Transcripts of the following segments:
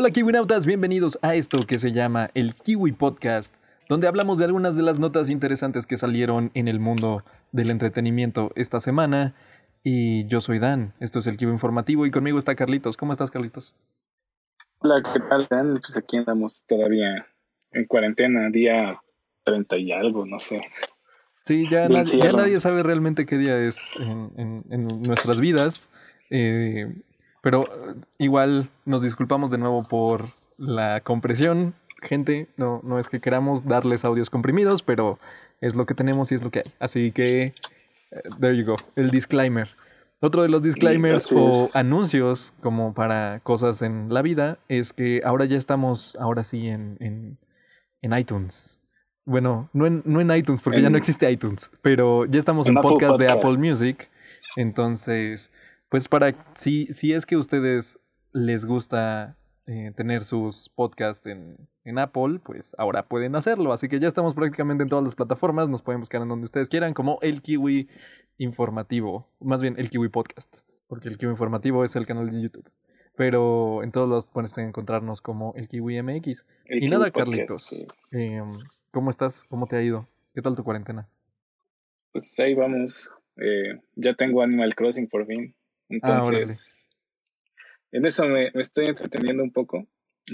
Hola Kiwinautas, bienvenidos a esto que se llama el Kiwi Podcast, donde hablamos de algunas de las notas interesantes que salieron en el mundo del entretenimiento esta semana. Y yo soy Dan, esto es el Kiwi Informativo y conmigo está Carlitos. ¿Cómo estás, Carlitos? Hola, ¿qué tal, Dan? Pues aquí andamos todavía en cuarentena, día 30 y algo, no sé. Sí, ya, nadie, ya nadie sabe realmente qué día es en, nuestras vidas. Eh, pero igual nos disculpamos de nuevo por la compresión. Gente, no, no es que queramos darles audios comprimidos, pero es lo que tenemos y es lo que hay. Así que, eh, there you go, el disclaimer. Otro de los disclaimers o anuncios como para cosas en la vida es que ahora ya estamos, ahora sí, en, en, en iTunes. Bueno, no en, no en iTunes, porque ya no existe iTunes, pero ya estamos en, podcast, de Apple Music. Entonces, pues para, si, si es que a ustedes les gusta eh, tener sus podcasts en, en, Apple, pues ahora pueden hacerlo. Así que ya estamos prácticamente en todas las plataformas. Nos pueden buscar en donde ustedes quieran, como el Kiwi Informativo. Más bien, el Kiwi Podcast. Porque el Kiwi Informativo es el canal de YouTube. Pero en todos los pueden encontrarnos como el Kiwi MX. y nada, Carlitos. Em, ¿Cómo estás? ¿Cómo te ha ido? ¿Qué tal tu cuarentena? Pues ahí vamos. Eh, ya tengo Animal Crossing por fin. Ah, Entonces, en eso me, estoy entreteniendo un poco.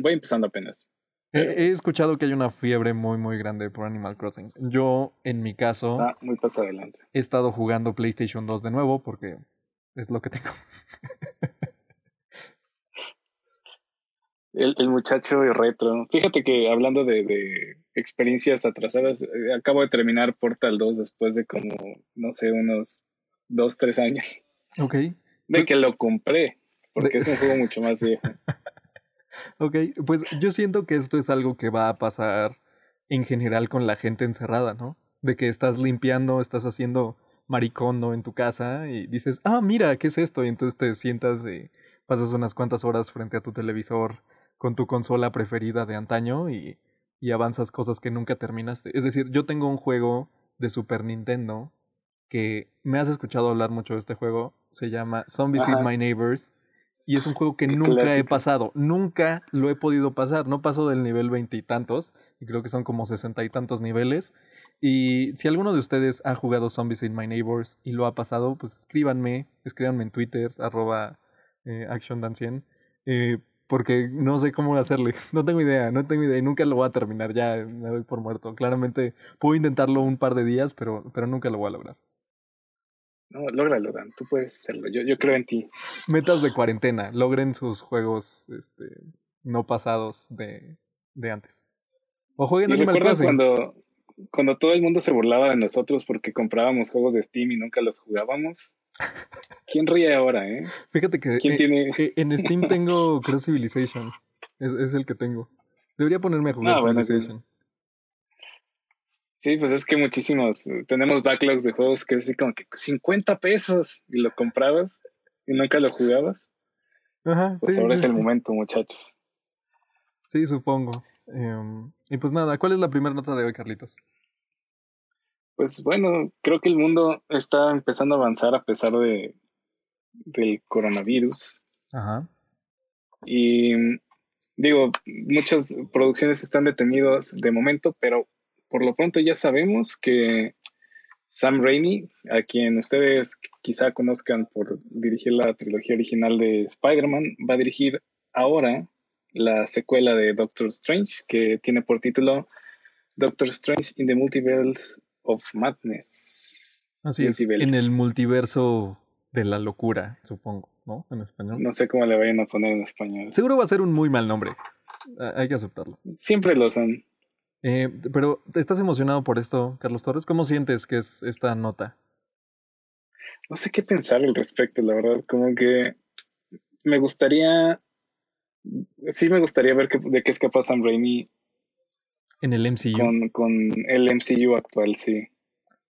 Voy empezando apenas. He, escuchado que hay una fiebre muy, muy grande por Animal Crossing. Yo, en mi caso, ah, muy adelante. he estado jugando PlayStation 2 de nuevo porque es lo que tengo. El, el muchacho retro. Fíjate que hablando de, de experiencias atrasadas, eh, acabo de terminar Portal 2 después de como, no sé, unos dos, tres años. Ok. De pues que lo compré, porque es un juego mucho más viejo. ok, pues yo siento que esto es algo que va a pasar en general con la gente encerrada, ¿no? De que estás limpiando, estás haciendo maricondo en tu casa y dices, ah, mira, ¿qué es esto? Y entonces te sientas y pasas unas cuantas horas frente a tu televisor con tu consola preferida de antaño y, y avanzas cosas que nunca terminaste. Es decir, yo tengo un juego de Super Nintendo que me has escuchado hablar mucho de este juego. Se llama Zombies Eat My Neighbors. Y es un juego que nunca he pasado. Nunca lo he podido pasar. No paso del nivel veintitantos. Y, y, creo que son como sesenta y tantos niveles. Y si alguno de ustedes ha jugado Zombies Eat My Neighbors y lo ha pasado, pues escríbanme. Escríbanme en Twitter, arroba eh, eh, porque no sé cómo hacerle. No tengo idea, no tengo idea y nunca lo voy a terminar. Ya me doy por muerto. Claramente puedo intentarlo un par de días, pero, pero nunca lo voy a lograr. No, lógralo, Dan. Tú puedes hacerlo. Yo, yo creo en ti. Metas de cuarentena. Logren sus juegos este, no pasados de, de antes. O jueguen Animal Crossing. cuando, cuando todo el mundo se burlaba de nosotros porque comprábamos juegos de Steam y nunca los jugábamos? ¿Quién ríe ahora, eh? Fíjate que ¿Quién tiene? en Steam tengo Cross Civilization. Es, es, el que tengo. Debería ponerme a jugar ah, Civilization. Sí. pues es que muchísimos. Tenemos backlogs de juegos que es así como que 50 pesos y lo comprabas y nunca lo jugabas. Ajá. Pues ahora es el momento, muchachos. Sí, supongo. Em, y pues nada, ¿cuál es la primera nota de hoy, Carlitos? Pues bueno, creo que el mundo está empezando a avanzar a pesar de del coronavirus. Ajá. Y digo, muchas producciones están detenidas de momento, pero por lo pronto ya sabemos que Sam Raimi, a quien ustedes quizá conozcan por dirigir la trilogía original de Spider-Man, va a dirigir ahora la secuela de Doctor Strange, que tiene por título Doctor Strange in the Multiverse of Madness. Así es, en el multiverso de la locura, supongo, ¿no? En español. No sé cómo le vayan a poner en español. Seguro va a ser un muy mal nombre. Hay que aceptarlo. Siempre lo son. Eh, pero, ¿estás emocionado por esto, Carlos Torres? ¿Cómo sientes que es esta nota? No sé qué pensar al respecto, la verdad. Como que me gustaría. Sí, me gustaría ver de qué es capaz Sam Raimi en el MCU. Con, con el MCU actual, sí.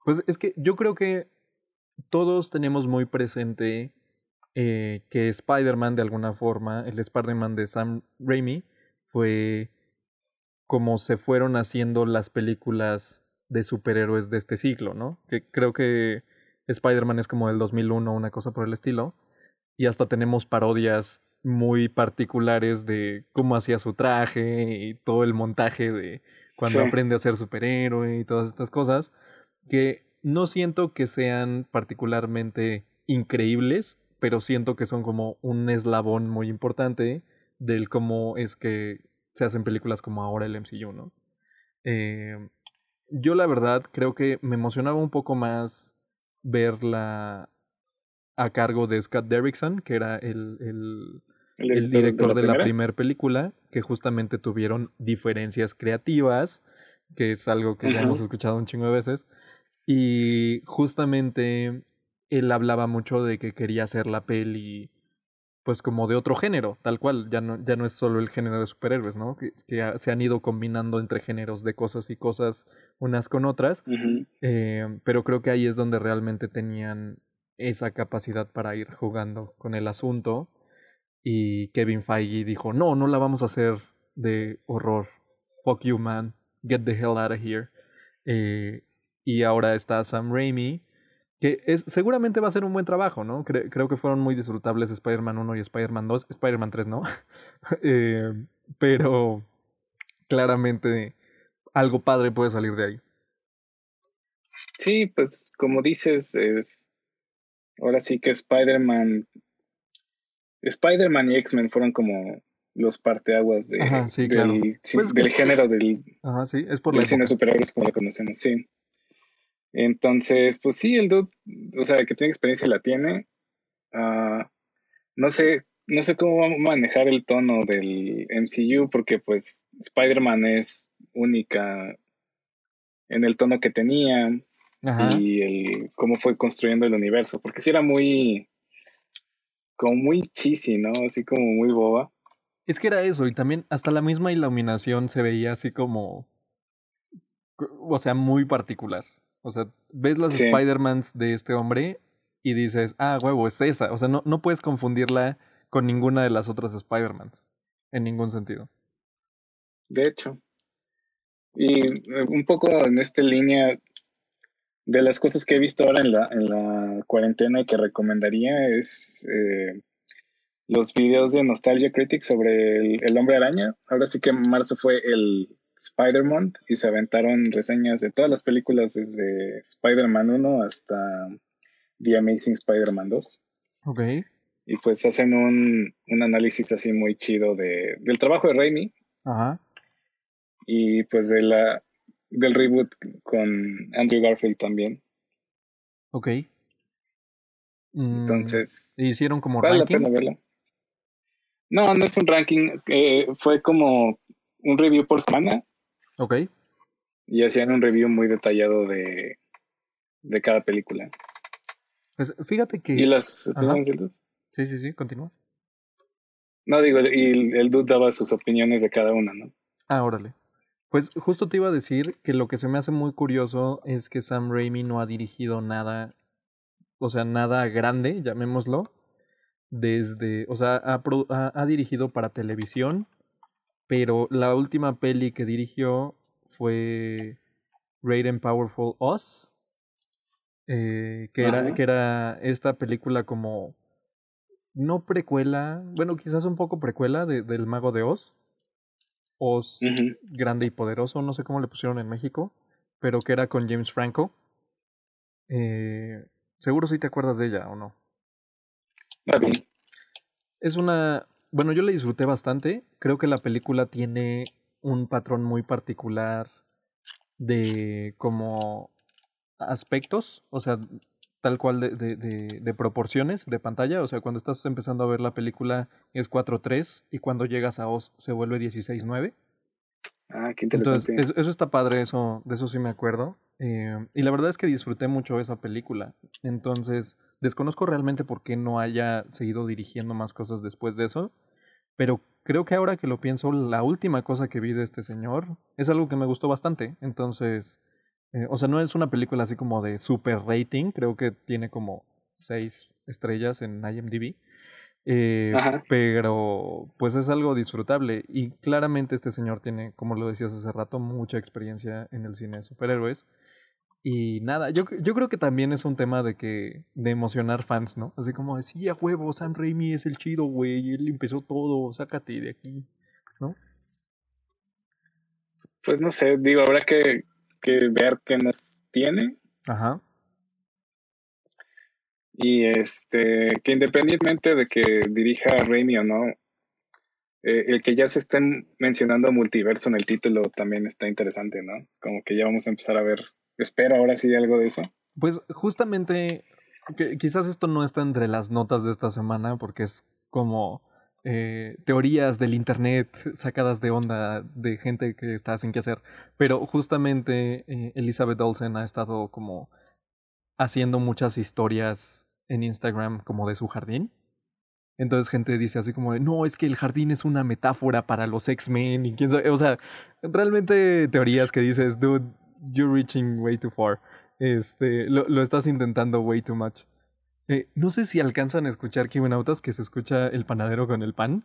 Pues es que yo creo que todos tenemos muy presente eh, que Spider-Man, de alguna forma, el Spider-Man de Sam Raimi, fue como se fueron haciendo las películas de superhéroes de este siglo, ¿no? Que creo que Spider-Man es como del 2001, una cosa por el estilo. Y hasta tenemos parodias muy particulares de cómo hacía su traje y todo el montaje de cuando aprende a ser superhéroe y todas estas cosas, que no siento que sean particularmente increíbles, pero siento que son como un eslabón muy importante del cómo es que se hacen películas como ahora el MCU, ¿no? Eh, yo la verdad creo que me emocionaba un poco más verla a cargo de Scott Derrickson, que era el, el, el director, de la, primera película, que justamente tuvieron diferencias creativas, que es algo que ya hemos escuchado un chingo de veces. Y justamente él hablaba mucho de que quería hacer la peli pues como de otro género, tal cual, ya no, ya no es solo el género de superhéroes, ¿no? Que, que se han ido combinando entre géneros de cosas y cosas unas con otras, eh, pero creo que ahí es donde realmente tenían esa capacidad para ir jugando con el asunto y Kevin Feige dijo, no, no la vamos a hacer de horror, fuck you man, get the hell out of here. Eh, y ahora está Sam Raimi que es, seguramente va a ser un buen trabajo, ¿no? creo que fueron muy disfrutables Spider-Man 1 y Spider-Man 2, Spider-Man 3 no, eh, pero claramente algo padre puede salir de ahí. Sí, pues como dices, es ahora sí que Spider-Man, Spider-Man y X-Men fueron como los parteaguas de, del, pues del género del, Ajá, sí, es por del cine superhéroes como lo conocemos, sí. Entonces, pues sí, el dude, o sea, que tiene experiencia la tiene. Uh, no sé, no sé cómo va a manejar el tono del MCU, porque pues Spider-Man es única en el tono que tenía y el cómo fue construyendo el universo, porque sí era muy, como muy cheesy, ¿no? Así como muy boba. Es que era eso, y también hasta la misma iluminación se veía así como, o sea, muy particular. O sea, ves las Spider-Mans de este hombre y dices, ah, huevo, es esa. O sea, no, no puedes confundirla con ninguna de las otras Spider-Mans. En ningún sentido. De hecho. Y eh, un poco en esta línea de las cosas que he visto ahora en la, en la cuarentena y que recomendaría es eh, los videos de Nostalgia Critics sobre el, el, hombre araña. Ahora sí que marzo fue el Spider-Man y se aventaron reseñas de todas las películas desde Spider-Man 1 hasta The Amazing Spider-Man 2. Ok. Y pues hacen un, un análisis así muy chido de, del trabajo de Raimi. Ajá. Y pues de la, del reboot con Andrew Garfield también. Ok. Entonces. Mm, ¿Hicieron como vale la pena verla. No, no es un ranking. Eh, fue como un review por semana. Ok. Y hacían un review muy detallado de, de cada película. Pues fíjate que. ¿Y las opiniones del dude? Sí, sí, sí, continúa. No, digo, y el dude daba sus opiniones de cada una, ¿no? Ah, órale. Pues justo te iba a decir que lo que se me hace muy curioso es que Sam Raimi no ha dirigido nada, o sea, nada grande, llamémoslo, desde, o sea, ha, ha dirigido para televisión, pero la última peli que dirigió fue Great and Powerful Us, eh, que, era, que era esta película como, no precuela, bueno, quizás un poco precuela de, del Mago de Oz, Oz Grande y Poderoso, no sé cómo le pusieron en México, pero que era con James Franco. Eh, seguro si te acuerdas de ella o no. Es una, bueno, yo la disfruté bastante. Creo que la película tiene un patrón muy particular de como aspectos, o sea, tal cual de, de, de, proporciones de pantalla. O sea, cuando estás empezando a ver la película es 4.3 y cuando llegas a OS se vuelve 16.9. Ah, qué interesante. Entonces, eso, está padre, eso, de eso sí me acuerdo. Eh, y la verdad es que disfruté mucho esa película. Entonces, desconozco realmente por qué no haya seguido dirigiendo más cosas después de eso. Pero creo que ahora que lo pienso, la última cosa que vi de este señor es algo que me gustó bastante. Entonces, eh, o sea, no es una película así como de super rating, creo que tiene como seis estrellas en IMDb. Eh, pero pues es algo disfrutable y claramente este señor tiene, como lo decías hace rato, mucha experiencia en el cine de superhéroes. Y nada, yo, yo creo que también es un tema de que, de emocionar fans, ¿no? Así como, sí, a huevo, Sam Raimi es el chido, güey, él empezó todo, sácate de aquí, ¿no? Pues no sé, digo, habrá que, que ver qué nos tiene. Ajá. Y este, que independientemente de que dirija Raimi o no, eh, el que ya se estén mencionando multiverso en el título también está interesante, ¿no? Como que ya vamos a empezar a ver, espero ahora sí algo de eso. Pues justamente, que quizás esto no está entre las notas de esta semana porque es como eh, teorías del internet sacadas de onda de gente que está sin qué hacer, pero justamente eh, Elizabeth Olsen ha estado como haciendo muchas historias en Instagram como de su jardín. Entonces gente dice así como de, no, es que el jardín es una metáfora para los X-Men y quién sabe, o sea, realmente teorías que dices, dude, you're reaching way too far. Este, lo, lo estás intentando way too much. Eh, no sé si alcanzan a escuchar Kibenautas que se escucha el panadero con el pan.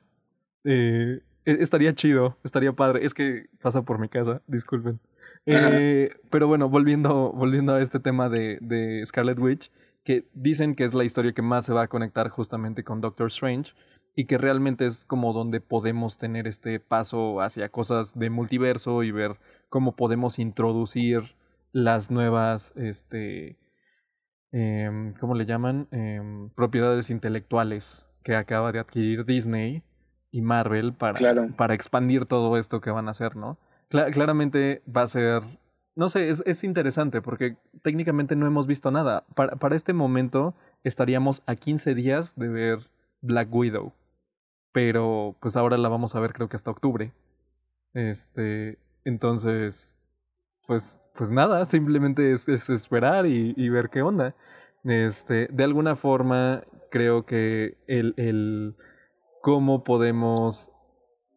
Eh, e, estaría chido, estaría padre. Es que pasa por mi casa, disculpen. Eh, pero bueno, volviendo, volviendo a este tema de, de Scarlet Witch, que dicen que es la historia que más se va a conectar justamente con Doctor Strange y que realmente es como donde podemos tener este paso hacia cosas de multiverso y ver cómo podemos introducir las nuevas, este, eh, ¿cómo le llaman? Em, propiedades intelectuales que acaba de adquirir Disney y Marvel para, para expandir todo esto que van a hacer, ¿no? claramente va a ser no sé, es, es, interesante porque técnicamente no hemos visto nada. Para, para, este momento estaríamos a 15 días de ver Black Widow. Pero pues ahora la vamos a ver creo que hasta octubre. Este, entonces, pues, pues nada, simplemente es, es esperar y, y, ver qué onda. Este, de alguna forma, creo que el, el cómo podemos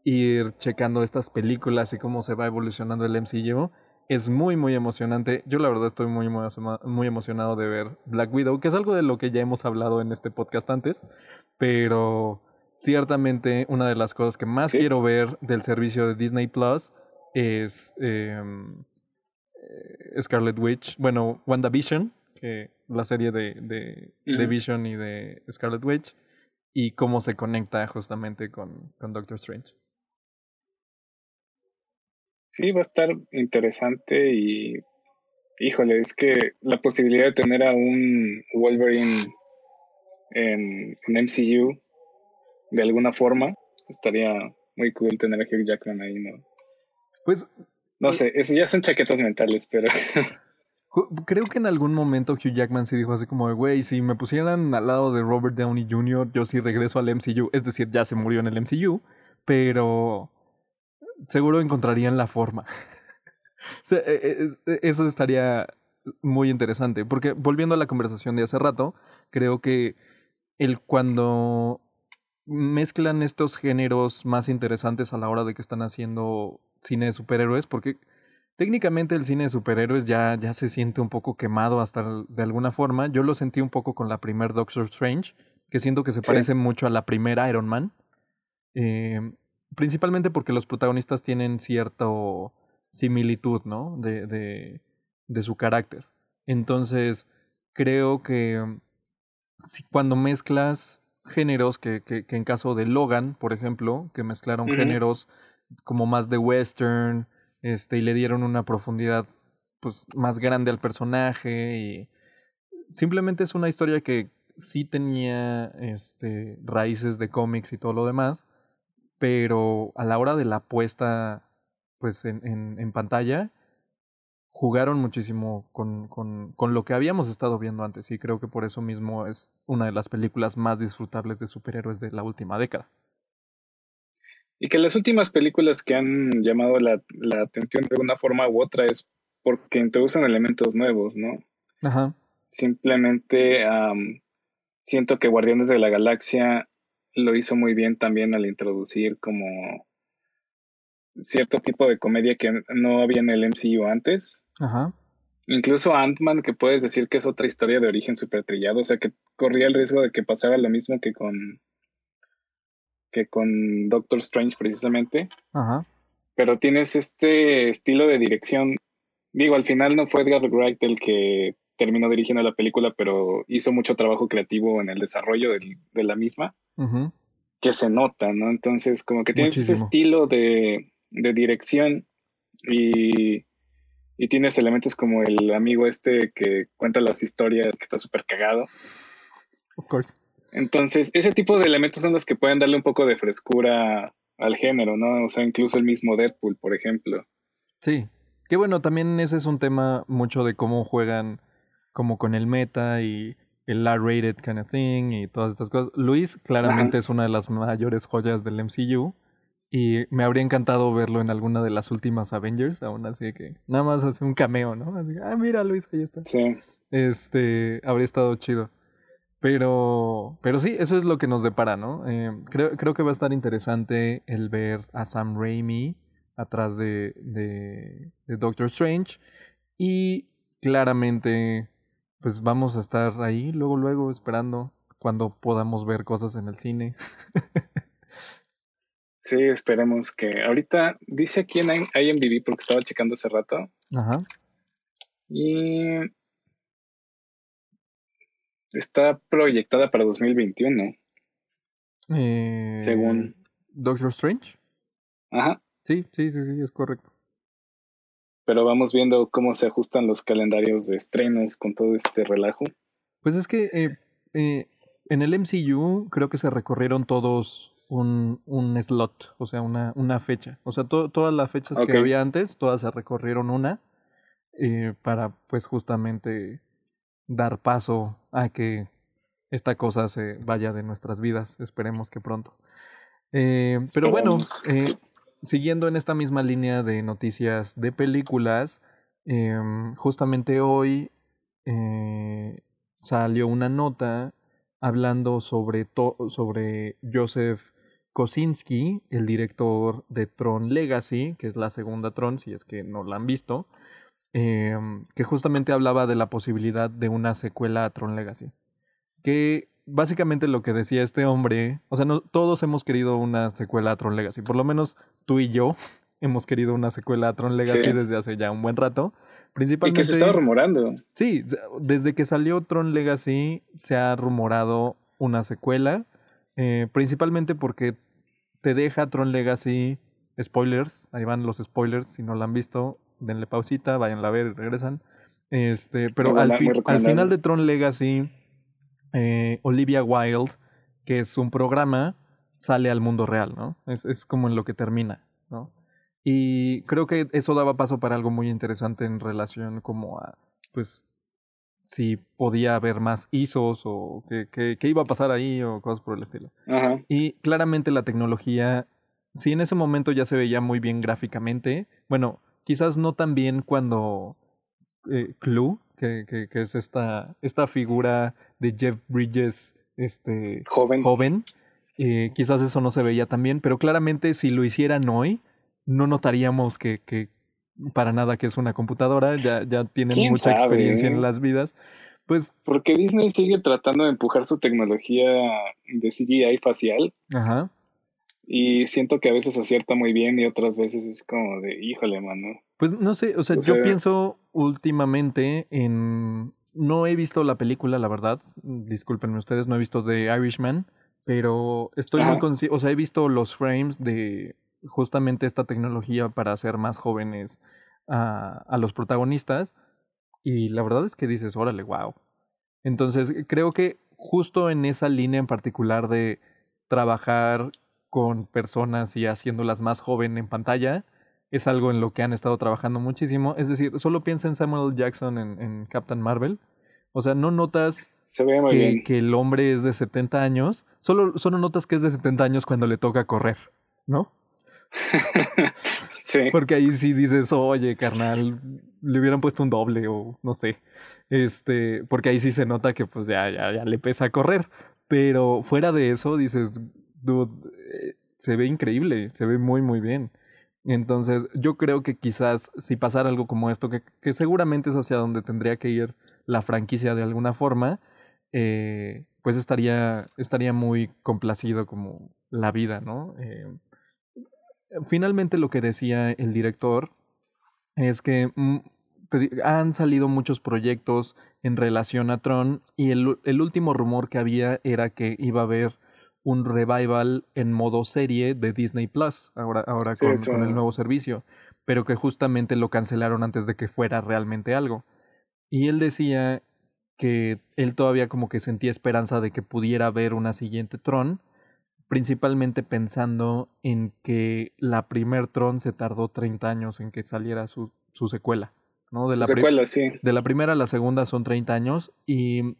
ir checando estas películas y cómo se va evolucionando el MCU es muy, muy emocionante. Yo la verdad estoy muy, muy emocionado de ver Black Widow, que es algo de lo que ya hemos hablado en este podcast antes, pero ciertamente una de las cosas que más quiero ver del servicio de Disney Plus es em, eh, Scarlet Witch, bueno, WandaVision, que la serie de, de, de, Vision y de Scarlet Witch, y cómo se conecta justamente con, con Doctor Strange. Sí, va a estar interesante y híjole, es que la posibilidad de tener a un Wolverine en, MCU de alguna forma estaría muy cool tener a Hugh Jackman ahí, ¿no? Pues no pues sé, eso ya son chaquetas mentales, pero Creo que en algún momento Hugh Jackman sí dijo así como, güey, si me pusieran al lado de Robert Downey Jr., yo sí regreso al MCU. Es decir, ya se murió en el MCU, pero seguro encontrarían la forma. E, e, e, eso estaría muy interesante, porque volviendo a la conversación de hace rato, creo que el cuando mezclan estos géneros más interesantes a la hora de que están haciendo cine de superhéroes, porque técnicamente el cine de superhéroes ya, ya se siente un poco quemado hasta de alguna forma. Yo lo sentí un poco con la primer Doctor Strange, que siento que se parece mucho a la primera Iron Man. Eh, principalmente porque los protagonistas tienen cierta similitud, ¿no? De, de, de su carácter. Entonces, creo que si cuando mezclas géneros, que, que, que, en caso de Logan, por ejemplo, que mezclaron géneros como más de western, este, y le dieron una profundidad pues más grande al personaje y simplemente es una historia que sí tenía este raíces de cómics y todo lo demás, pero a la hora de la puesta pues en, en, en pantalla jugaron muchísimo con, con, con, lo que habíamos estado viendo antes y creo que por eso mismo es una de las películas más disfrutables de superhéroes de la última década. Y que las últimas películas que han llamado la, la atención de una forma u otra es porque introducen elementos nuevos, ¿no? Ajá. Simplemente siento que Guardianes de la Galaxia lo hizo muy bien también al introducir como cierto tipo de comedia que no había en el MCU antes. Ajá. Incluso Ant-Man, que puedes decir que es otra historia de origen súper trillado, o sea que corría el riesgo de que pasara lo mismo que con que con Doctor Strange precisamente. Ajá. Pero tienes este estilo de dirección digo, al final no fue Edgar Wright el que terminó dirigiendo la película, pero hizo mucho trabajo creativo en el desarrollo de la misma, que se nota, ¿no? Entonces, como que tiene ese estilo de, de dirección y, y, tienes elementos como el amigo este que cuenta las historias, que está súper cagado. Of course. Entonces, ese tipo de elementos son los que pueden darle un poco de frescura al género, ¿no? O sea, incluso el mismo Deadpool, por ejemplo. Sí. Que bueno, también ese es un tema mucho de cómo juegan como con el meta y el R-rated kind of thing y todas estas cosas. Luis claramente es una de las mayores joyas del MCU y me habría encantado verlo en alguna de las últimas Avengers, aún así que nada más hace un cameo, ¿no? Así, ah, mira Luis, ahí está. Sí. Este, habría estado chido. Pero, pero sí, eso es lo que nos depara, ¿no? Eh, creo, creo que va a estar interesante el ver a Sam Raimi atrás de, de, de Doctor Strange. Y claramente, pues vamos a estar ahí luego, luego esperando cuando podamos ver cosas en el cine. sí, esperemos que. Ahorita dice aquí en IMDb, porque estaba checando hace rato. Ajá. Y Está proyectada para 2021. Eh, según. Doctor Strange. Ajá. Sí, sí, sí, sí, es correcto. Pero vamos viendo cómo se ajustan los calendarios de estrenos con todo este relajo. Pues es que eh, eh, en el MCU creo que se recorrieron todos un, un slot, o sea, una, una fecha. O sea, todas las fechas que había antes, todas se recorrieron una para pues justamente dar paso a que esta cosa se vaya de nuestras vidas. Esperemos que pronto. Eh, pero bueno, eh, siguiendo en esta misma línea de noticias de películas, em, justamente hoy eh, salió una nota hablando sobre, sobre Joseph Kosinski, el director de Tron Legacy, que es la segunda Tron, si es que no la han visto. Em, que justamente hablaba de la posibilidad de una secuela a Tron Legacy. Que básicamente lo que decía este hombre, o sea, no, todos hemos querido una secuela a Tron Legacy, por lo menos tú y yo hemos querido una secuela a Tron Legacy desde hace ya un buen rato. Principalmente, y que se estaba rumorando. Sí, desde que salió Tron Legacy se ha rumorado una secuela, eh, principalmente porque te deja Tron Legacy spoilers, ahí van los spoilers si no la han visto, denle pausita, vayan a ver y regresan. Este, pero al, al, final de Tron Legacy, eh, Olivia Wilde, que es un programa, sale al mundo real, ¿no? Es, es como en lo que termina, ¿no? Y creo que eso daba paso para algo muy interesante en relación como a, pues, si podía haber más ISOs o qué, iba a pasar ahí o cosas por el estilo. Y claramente la tecnología, si en ese momento ya se veía muy bien gráficamente, bueno, Quizás no tan bien cuando eh, Clue, que, que, que, es esta, esta figura de Jeff Bridges este, joven. joven eh, quizás eso no se veía tan bien, pero claramente si lo hicieran hoy, no notaríamos que, que para nada que es una computadora, ya, ya tienen mucha experiencia en las vidas. Pues, Porque Disney sigue tratando de empujar su tecnología de CGI facial. Ajá. Y siento que a veces acierta muy bien y otras veces es como de, híjole, mano. Pues no sé, o sea, yo pienso últimamente en... No he visto la película, la verdad. Discúlpenme ustedes, no he visto The Irishman. Pero estoy muy consciente, o sea, he visto los frames de justamente esta tecnología para hacer más jóvenes a, a los protagonistas. Y la verdad es que dices, órale, wow. Entonces, creo que justo en esa línea en particular de trabajar con personas y haciéndolas más joven en pantalla, es algo en lo que han estado trabajando muchísimo. Es decir, solo piensa en Samuel Jackson en, Captain Marvel. O sea, no notas que, que, el hombre es de 70 años, solo, solo notas que es de 70 años cuando le toca correr, ¿no? sí. Porque ahí sí dices, oye, carnal, le hubieran puesto un doble o no sé. Este, porque ahí sí se nota que pues ya, ya, ya le pesa correr. Pero fuera de eso, dices, dude, eh, se ve increíble, se ve muy, muy bien. Entonces, yo creo que quizás si pasara algo como esto, que, que seguramente es hacia donde tendría que ir la franquicia de alguna forma, eh, pues estaría, estaría muy complacido como la vida, ¿no? Eh, finalmente lo que decía el director es que mm, han salido muchos proyectos en relación a Tron y el, el, último rumor que había era que iba a haber un revival en modo serie de Disney Plus, ahora, ahora con, el nuevo servicio, pero que justamente lo cancelaron antes de que fuera realmente algo. Y él decía que él todavía como que sentía esperanza de que pudiera haber una siguiente Tron, principalmente pensando en que la primer Tron se tardó 30 años en que saliera su, su secuela. ¿no? De la secuela, sí. De la primera a la segunda son 30 años y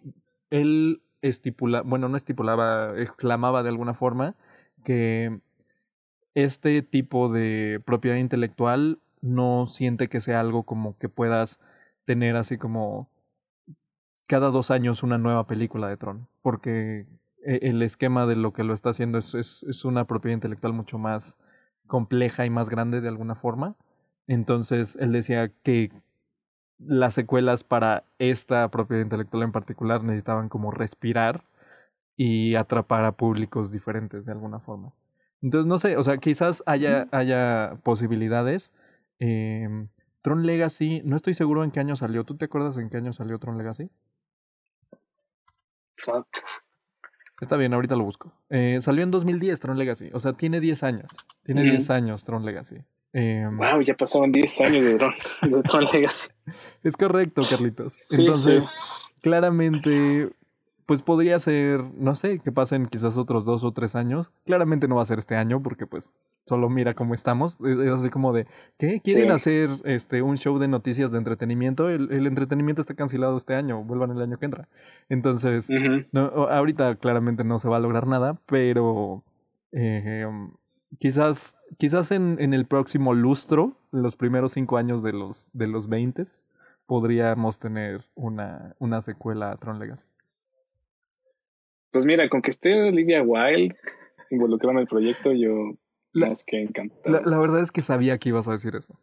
él estipula, bueno, no estipulaba, exclamaba de alguna forma que este tipo de propiedad intelectual no siente que sea algo como que puedas tener así como cada dos años una nueva película de Tron, porque el esquema de lo que lo está haciendo es, es, es una propiedad intelectual mucho más compleja y más grande de alguna forma. Entonces él decía que las secuelas para esta propiedad intelectual en particular necesitaban como respirar y atrapar a públicos diferentes de alguna forma. Entonces, no sé, o sea, quizás haya, haya posibilidades. Eh, Tron Legacy, no estoy seguro en qué año salió. ¿Tú te acuerdas en qué año salió Tron Legacy? Fuck. Está bien, ahorita lo busco. Eh, salió en 2010 Tron Legacy. O sea, tiene 10 años. Tiene 10 años Tron Legacy. wow, em, ya pasaron 10 años de Tron, Legacy. Es correcto, Carlitos. Entonces, claramente pues podría ser, no sé, que pasen quizás otros dos o tres años. Claramente no va a ser este año porque pues solo mira cómo estamos. Es así como de, ¿qué? ¿Quieren hacer este un show de noticias de entretenimiento? El, el, entretenimiento está cancelado este año, vuelvan el año que entra. Entonces, no, ahorita claramente no se va a lograr nada, pero eh, quizás, quizás en, en el próximo lustro, los primeros cinco años de los, de los 20, podríamos tener una, una secuela a Tron Legacy. Pues mira, con que esté Olivia Wilde involucrada en el proyecto, yo más que encantado. La, verdad es que sabía que ibas a decir eso.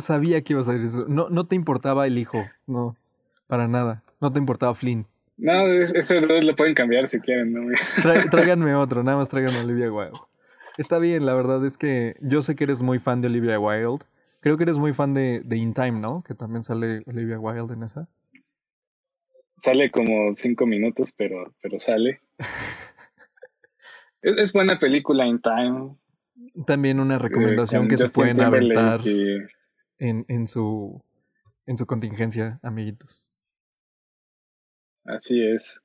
sabía que ibas a decir eso. No, no te importaba el hijo, no, para nada. No te importaba Flynn. No, ese lo pueden cambiar si quieren. ¿no? tráiganme otro, nada más traigan a Olivia Wilde. Está bien, la verdad es que yo sé que eres muy fan de Olivia Wilde. Creo que eres muy fan de, de In Time, ¿no? Que también sale Olivia Wilde en esa. Sale como cinco minutos, pero, pero sale. es, buena película In Time. También una recomendación que se pueden aventar en, en, su, en su contingencia, amiguitos. Así es.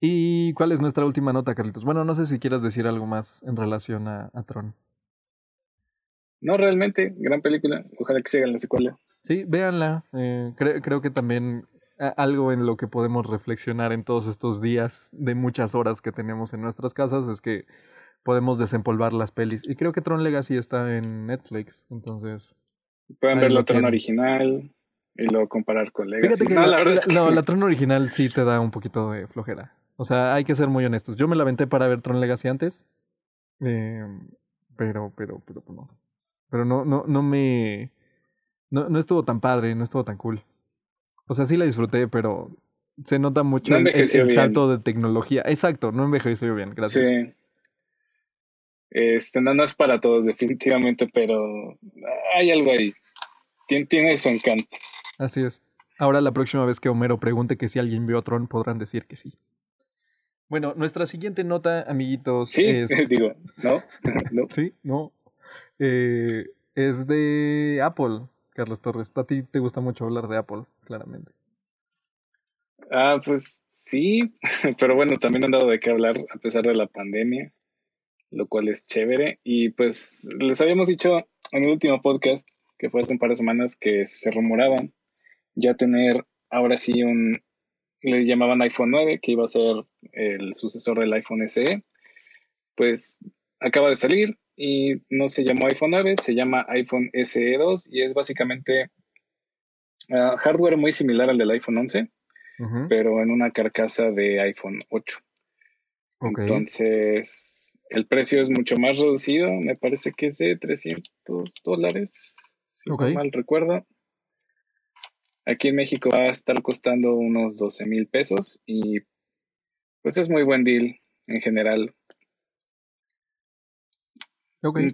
¿Y cuál es nuestra última nota, Carlitos? Bueno, no sé si quieras decir algo más en relación a, Tron. No, realmente, gran película. Ojalá que siga la secuela. Sí, véanla. Eh, creo que también algo en lo que podemos reflexionar en todos estos días de muchas horas que tenemos en nuestras casas es que podemos desempolvar las pelis. Y creo que Tron Legacy está en Netflix, entonces... Pueden ver la Tron original y luego comparar con Legacy. no, la, Tron original sí te da un poquito de flojera. O sea, hay que ser muy honestos. Yo me la aventé para ver Tron Legacy antes, eh, pero, pero, pero, pues no. Pero no, no, no me... No, no estuvo tan padre, no estuvo tan cool. O sea, sí la disfruté, pero se nota mucho el, salto de tecnología. Exacto, no envejeció bien, gracias. Sí. Este, no, no es para todos, definitivamente, pero hay algo ahí. Tiene, tiene su encanto. Así es. Ahora la próxima vez que Homero pregunte que si alguien vio a Tron, podrán decir que sí. Bueno, nuestra siguiente nota, amiguitos, sí, es... digo, ¿no? ¿no? sí, no. Eh, es de Apple. Carlos Torres. A ti te gusta mucho hablar de Apple, claramente. Ah, pues sí, pero bueno, también han dado de qué hablar a pesar de la pandemia, lo cual es chévere. Y pues les habíamos dicho en el último podcast, que fue hace un par de semanas, que se rumoraban ya tener ahora sí un, le llamaban iPhone 9, que iba a ser el sucesor del iPhone SE. Pues acaba de salir, y no se llamó iPhone 9, se llama iPhone SE 2 y es básicamente ah, hardware muy similar al del iPhone 11, pero en una carcasa de iPhone 8. Entonces, el precio es mucho más reducido, me parece que es de 300 dólares, si no mal recuerdo. Aquí en México va a estar costando unos 12 mil pesos y pues es muy buen deal en general.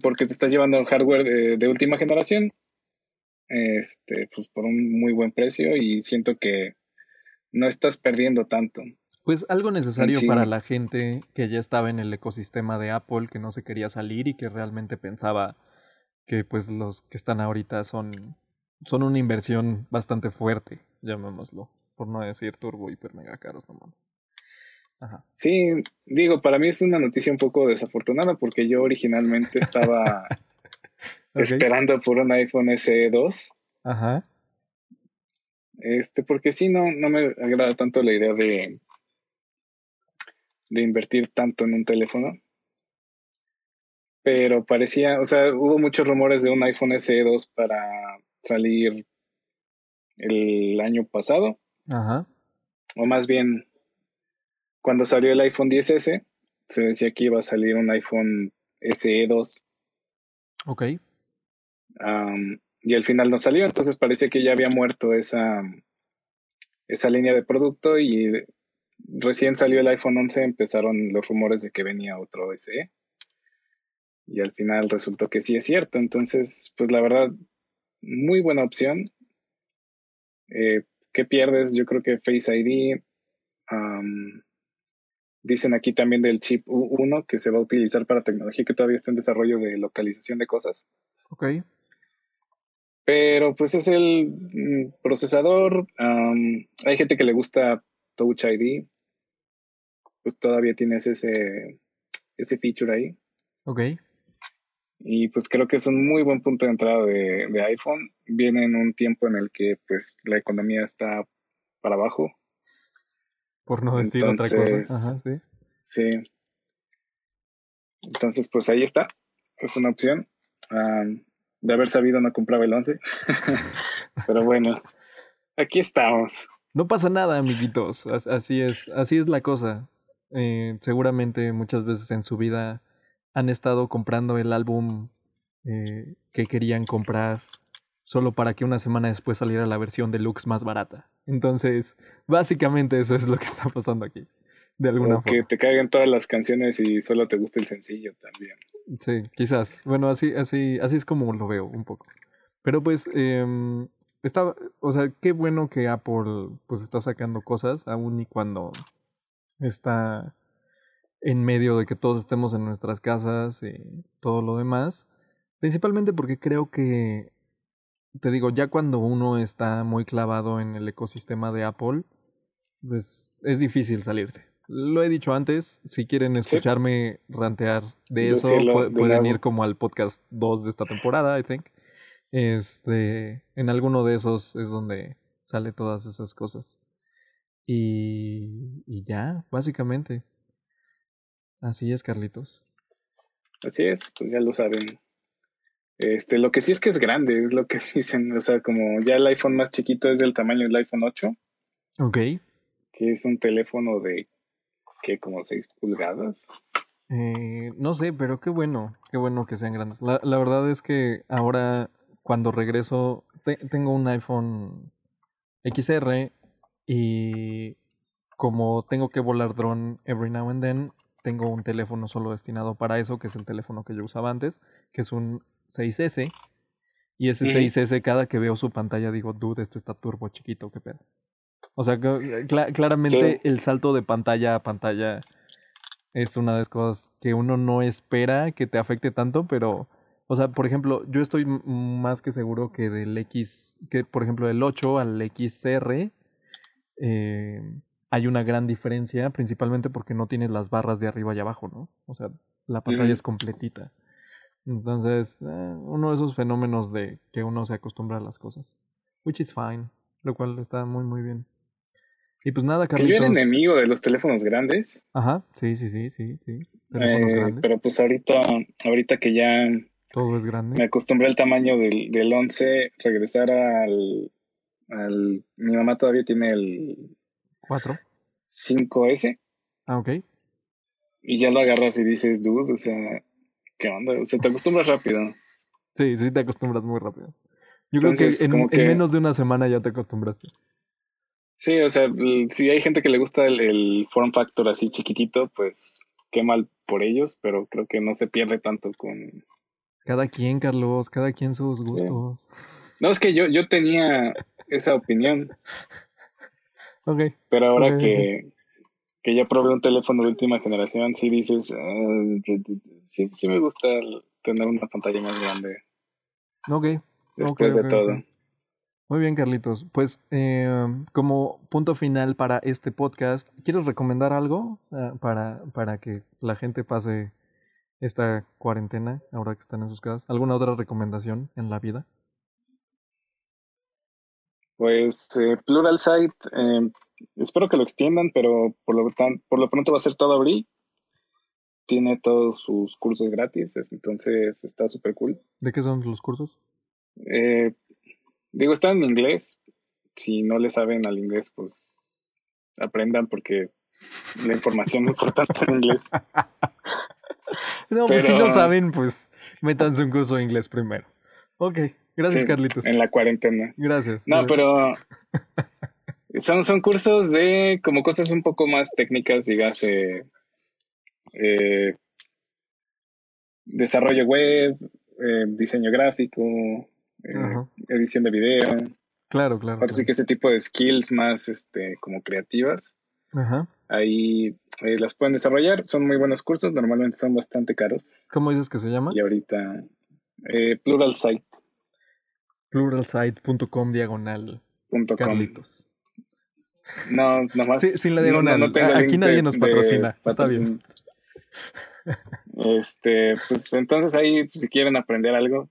Porque te estás llevando hardware de, última generación este, pues por un muy buen precio y siento que no estás perdiendo tanto. Pues algo necesario para la gente que ya estaba en el ecosistema de Apple, que no se quería salir y que realmente pensaba que pues los que están ahorita son, son una inversión bastante fuerte, llamémoslo, por no decir turbo, hiper, mega caros, no Ajá. Sí, digo, para mí es una noticia un poco desafortunada porque yo originalmente estaba esperando por un iPhone SE 2. Ajá. Este, porque sí, no, no me agrada tanto la idea de, de invertir tanto en un teléfono. Pero parecía, o sea, hubo muchos rumores de un iPhone SE 2 para salir el año pasado. Ajá. O más bien, cuando salió el iPhone 10S, se decía que iba a salir un iPhone SE 2. Ok y al final no salió, entonces parece que ya había muerto esa, esa línea de producto y recién salió el iPhone 11, empezaron los rumores de que venía otro SE. Y al final resultó que sí es cierto. Entonces, pues la verdad, muy buena opción. Eh, ¿Qué pierdes? Yo creo que Face ID. dicen aquí también del chip U1 que se va a utilizar para tecnología que todavía está en desarrollo de localización de cosas. Ok. Pero pues es el mm, procesador. hay gente que le gusta Touch ID. Pues todavía tienes ese, ese feature ahí. Ok. Y pues creo que es un muy buen punto de entrada de, iPhone. Viene en un tiempo en el que pues la economía está para abajo. Por no decir otra cosa. Ajá, sí. Sí. Entonces, pues ahí está. Es una opción de haber sabido no compraba el 11. Pero bueno, aquí estamos. No pasa nada, amiguitos. Así es, así es la cosa. Eh, seguramente muchas veces en su vida han estado comprando el álbum eh, que querían comprar solo para que una semana después saliera la versión deluxe más barata. Entonces, básicamente eso es lo que está pasando aquí. De alguna forma. Que te caigan todas las canciones y solo te gusta el sencillo también. Sí, quizás. Bueno, así, así, así es como lo veo un poco. Pero pues, eh, está, o sea, qué bueno que Apple pues está sacando cosas, aun y cuando está en medio de que todos estemos en nuestras casas y todo lo demás. Principalmente porque creo que, te digo, ya cuando uno está muy clavado en el ecosistema de Apple, pues es difícil salirse. Lo he dicho antes, si quieren escucharme rantear de eso, pueden ir como al podcast 2 de esta temporada, I think. Este, en alguno de esos es donde sale todas esas cosas. Y, y ya, básicamente. Así es, Carlitos. Así es, pues ya lo saben. Este, lo que sí es que es grande, es lo que dicen, o sea, como ya el iPhone más chiquito es del tamaño del iPhone 8. Ok. Que es un teléfono de ¿Qué? ¿Como 6 pulgadas? Eh, no sé, pero qué bueno, qué bueno que sean grandes. La, la verdad es que ahora cuando regreso, tengo un iPhone XR y como tengo que volar drone every now and then, tengo un teléfono solo destinado para eso, que es el teléfono que yo usaba antes, que es un 6S. Y ese 6S, cada que veo su pantalla, digo, dude, esto está turbo chiquito, qué pedo. O sea, claramente el salto de pantalla a pantalla es una de las cosas que uno no espera que te afecte tanto, pero, o sea, por ejemplo, yo estoy más que seguro que del X, que por ejemplo del 8 al XR eh, hay una gran diferencia, principalmente porque no tienes las barras de arriba y abajo, ¿no? O sea, la pantalla es completita. Entonces, eh, uno de esos fenómenos de que uno se acostumbra a las cosas. Which is fine, lo cual está muy, muy bien. Y pues nada, Carlitos. Que yo era enemigo de los teléfonos grandes. Ajá, sí, sí, sí, sí, sí. Eh, pero pues ahorita, ahorita que ya todo es grande. Me acostumbré al tamaño del, del 11, regresar al, al... Mi mamá todavía tiene el... 4. 5S. Ah, ok. Y ya lo agarras y dices, dude, o sea, ¿qué onda? O sea, te acostumbras rápido. Sí, sí, te acostumbras muy rápido. Yo creo que en, en menos de una semana ya te acostumbraste. Sí, o sea, si hay gente que le gusta el, form factor así chiquitito, pues qué mal por ellos, pero creo que no se pierde tanto con... Cada quien, Carlos, cada quien sus gustos. No, es que yo, yo tenía esa opinión. Ok. Pero ahora que, que ya probé un teléfono de última generación, sí dices, ah, sí, sí me gusta tener una pantalla más grande. Ok. Después de todo. Muy bien, Carlitos. Pues eh, como punto final para este podcast, ¿quieres recomendar algo uh, para, para que la gente pase esta cuarentena ahora que están en sus casas? ¿Alguna otra recomendación en la vida? Pues eh, Plural Site, eh, espero que lo extiendan, pero por lo, tan, por lo pronto va a ser todo abril. Tiene todos sus cursos gratis, entonces está súper cool. ¿De qué son los cursos? Eh, Digo, está en inglés. Si no le saben al inglés, pues aprendan porque la información importante está en inglés. no, pues si no saben, pues métanse un curso de inglés primero. Ok, gracias Carlitos. En la cuarentena. Gracias. No, pero son, son cursos de como cosas un poco más técnicas, dígase eh, desarrollo web, eh, diseño gráfico, eh, edición de video. Claro, claro. Así que ese tipo de skills más este, como creativas. Ajá. Ahí eh, las pueden desarrollar. Son muy buenos cursos, normalmente son bastante caros. ¿Cómo dices que se llama? Y ahorita eh, Plural Site. Pluralsite.com diagonal. Carlitos. No, nomás. Sí, sin la diagonal. Aquí nadie nos patrocina. Está bien. Este, pues entonces ahí, pues, si quieren aprender algo,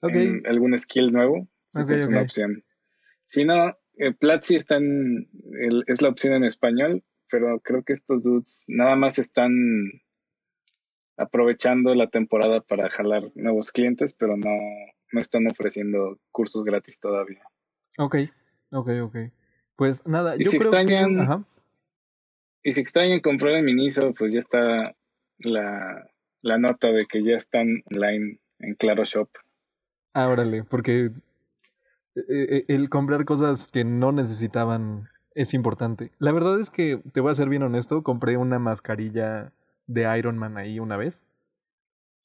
algún skill nuevo, esa es una opción. Si no, eh, Platzi está en, es la opción en español, pero creo que estos dudes nada más están aprovechando la temporada para jalar nuevos clientes, pero no, no están ofreciendo cursos gratis todavía. Ok, ok, ok. Pues nada, y yo si creo extrañan, que... Ajá. Y si extrañan comprar el Miniso, pues ya está la, la nota de que ya están online en Claro Shop. Ah, órale, porque eh, eh, el comprar cosas que no necesitaban es importante. La verdad es que, te voy a ser bien honesto, compré una mascarilla de Iron Man ahí una vez.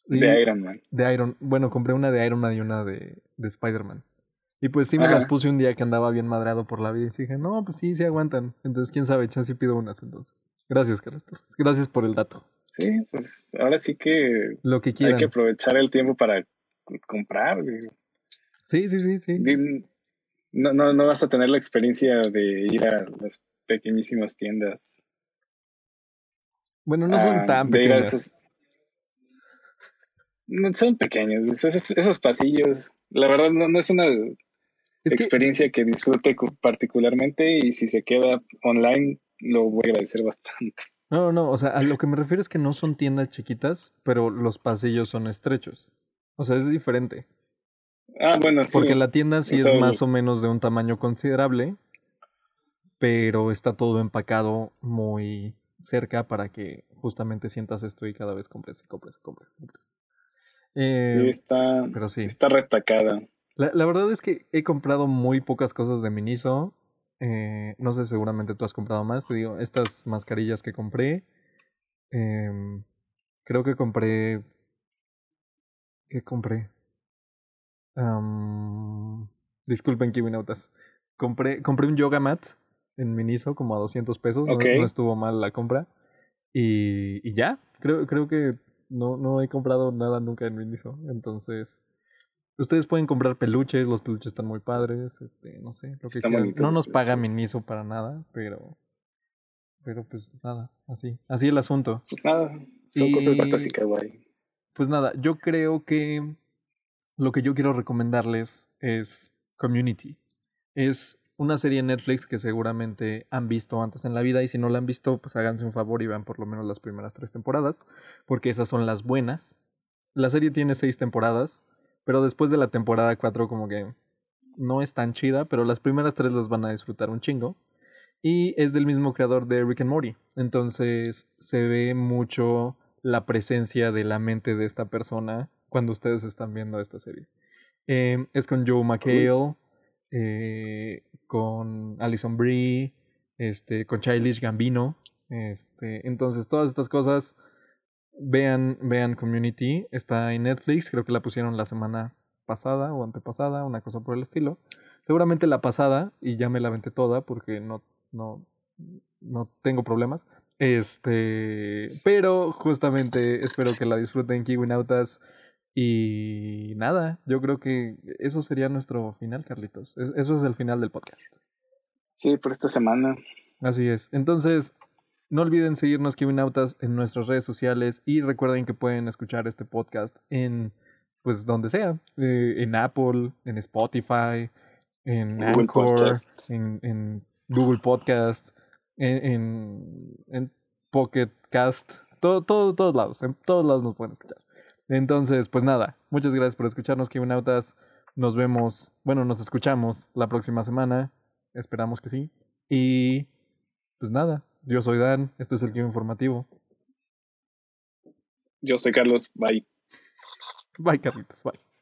De Iron Man. De Iron, bueno, compré una de Iron Man y una de, de Spider-Man. Y pues sí me las puse un día que andaba bien madrado por la vida y dije, no, pues sí, sí aguantan. Entonces, quién sabe, chance pido unas entonces. Gracias, Carlos Gracias por el dato. Sí, pues ahora sí que, Lo que hay que aprovechar el tiempo para comprar. Sí, sí, sí, sí. No, no, no vas a tener la experiencia de ir a las pequeñísimas tiendas. Bueno, no son tan pequeñas. No, son pequeños, esos, pasillos. La verdad no, es una experiencia que... que disfrute particularmente y si se queda online lo voy a agradecer bastante. No, no, o sea, a lo que me refiero es que no son tiendas chiquitas, pero los pasillos son estrechos. O sea, es diferente. Ah, bueno, sí. Porque la tienda sí es más o menos de un tamaño considerable, pero está todo empacado muy cerca para que justamente sientas esto y cada vez compres y compres y compres. Eh, sí, está, pero sí. está retacada. La, la, verdad es que he comprado muy pocas cosas de Miniso. Eh, no sé, seguramente tú has comprado más. Te digo, estas mascarillas que compré. Eh, creo que compré ¿Qué compré? Um, disculpen, Kiwinautas. Compré, compré un yoga mat en Miniso como a 200 pesos. No, estuvo mal la compra. Y, y ya, creo, creo que no, no he comprado nada nunca en Miniso. Entonces, ustedes pueden comprar peluches. Los peluches están muy padres. Este, no sé, lo que quieran. No nos paga Miniso para nada, pero... Pero pues nada, así. Así el asunto. Pues nada, son cosas batas y kawaii. Pues nada, yo creo que lo que yo quiero recomendarles es Community. Es una serie en Netflix que seguramente han visto antes en la vida y si no la han visto, pues háganse un favor y vean por lo menos las primeras tres temporadas, porque esas son las buenas. La serie tiene seis temporadas, pero después de la temporada cuatro como que no es tan chida, pero las primeras tres las van a disfrutar un chingo. Y es del mismo creador de Rick and Morty. Entonces se ve mucho la presencia de la mente de esta persona cuando ustedes están viendo esta serie. Em, es con Joe McHale, eh, con Alison Brie, este, con Childish Gambino. Este, entonces, todas estas cosas, vean, vean Community. Está en Netflix, creo que la pusieron la semana pasada o antepasada, una cosa por el estilo. Seguramente la pasada, y ya me la aventé toda porque no, no, no tengo problemas. Este, pero justamente espero que la disfruten Kiwinautas. Y nada, yo creo que eso sería nuestro final, Carlitos. Eso es el final del podcast. Sí, por esta semana. Así es. Entonces, no olviden seguirnos Kiwinautas en nuestras redes sociales y recuerden que pueden escuchar este podcast en pues donde sea, eh, en Apple, en Spotify, en Anchor, en, en, Google Podcast, en, en, Pocket Cast, todo, todo, todos lados, en todos lados nos pueden escuchar. Entonces, pues nada, muchas gracias por escucharnos, Kiwinautas. Nos vemos, bueno, nos escuchamos la próxima semana. Esperamos que sí. Y pues nada, yo soy Dan, esto es el Kiwi Informativo. Yo soy Carlos, bye. Bye, Carlitos, bye.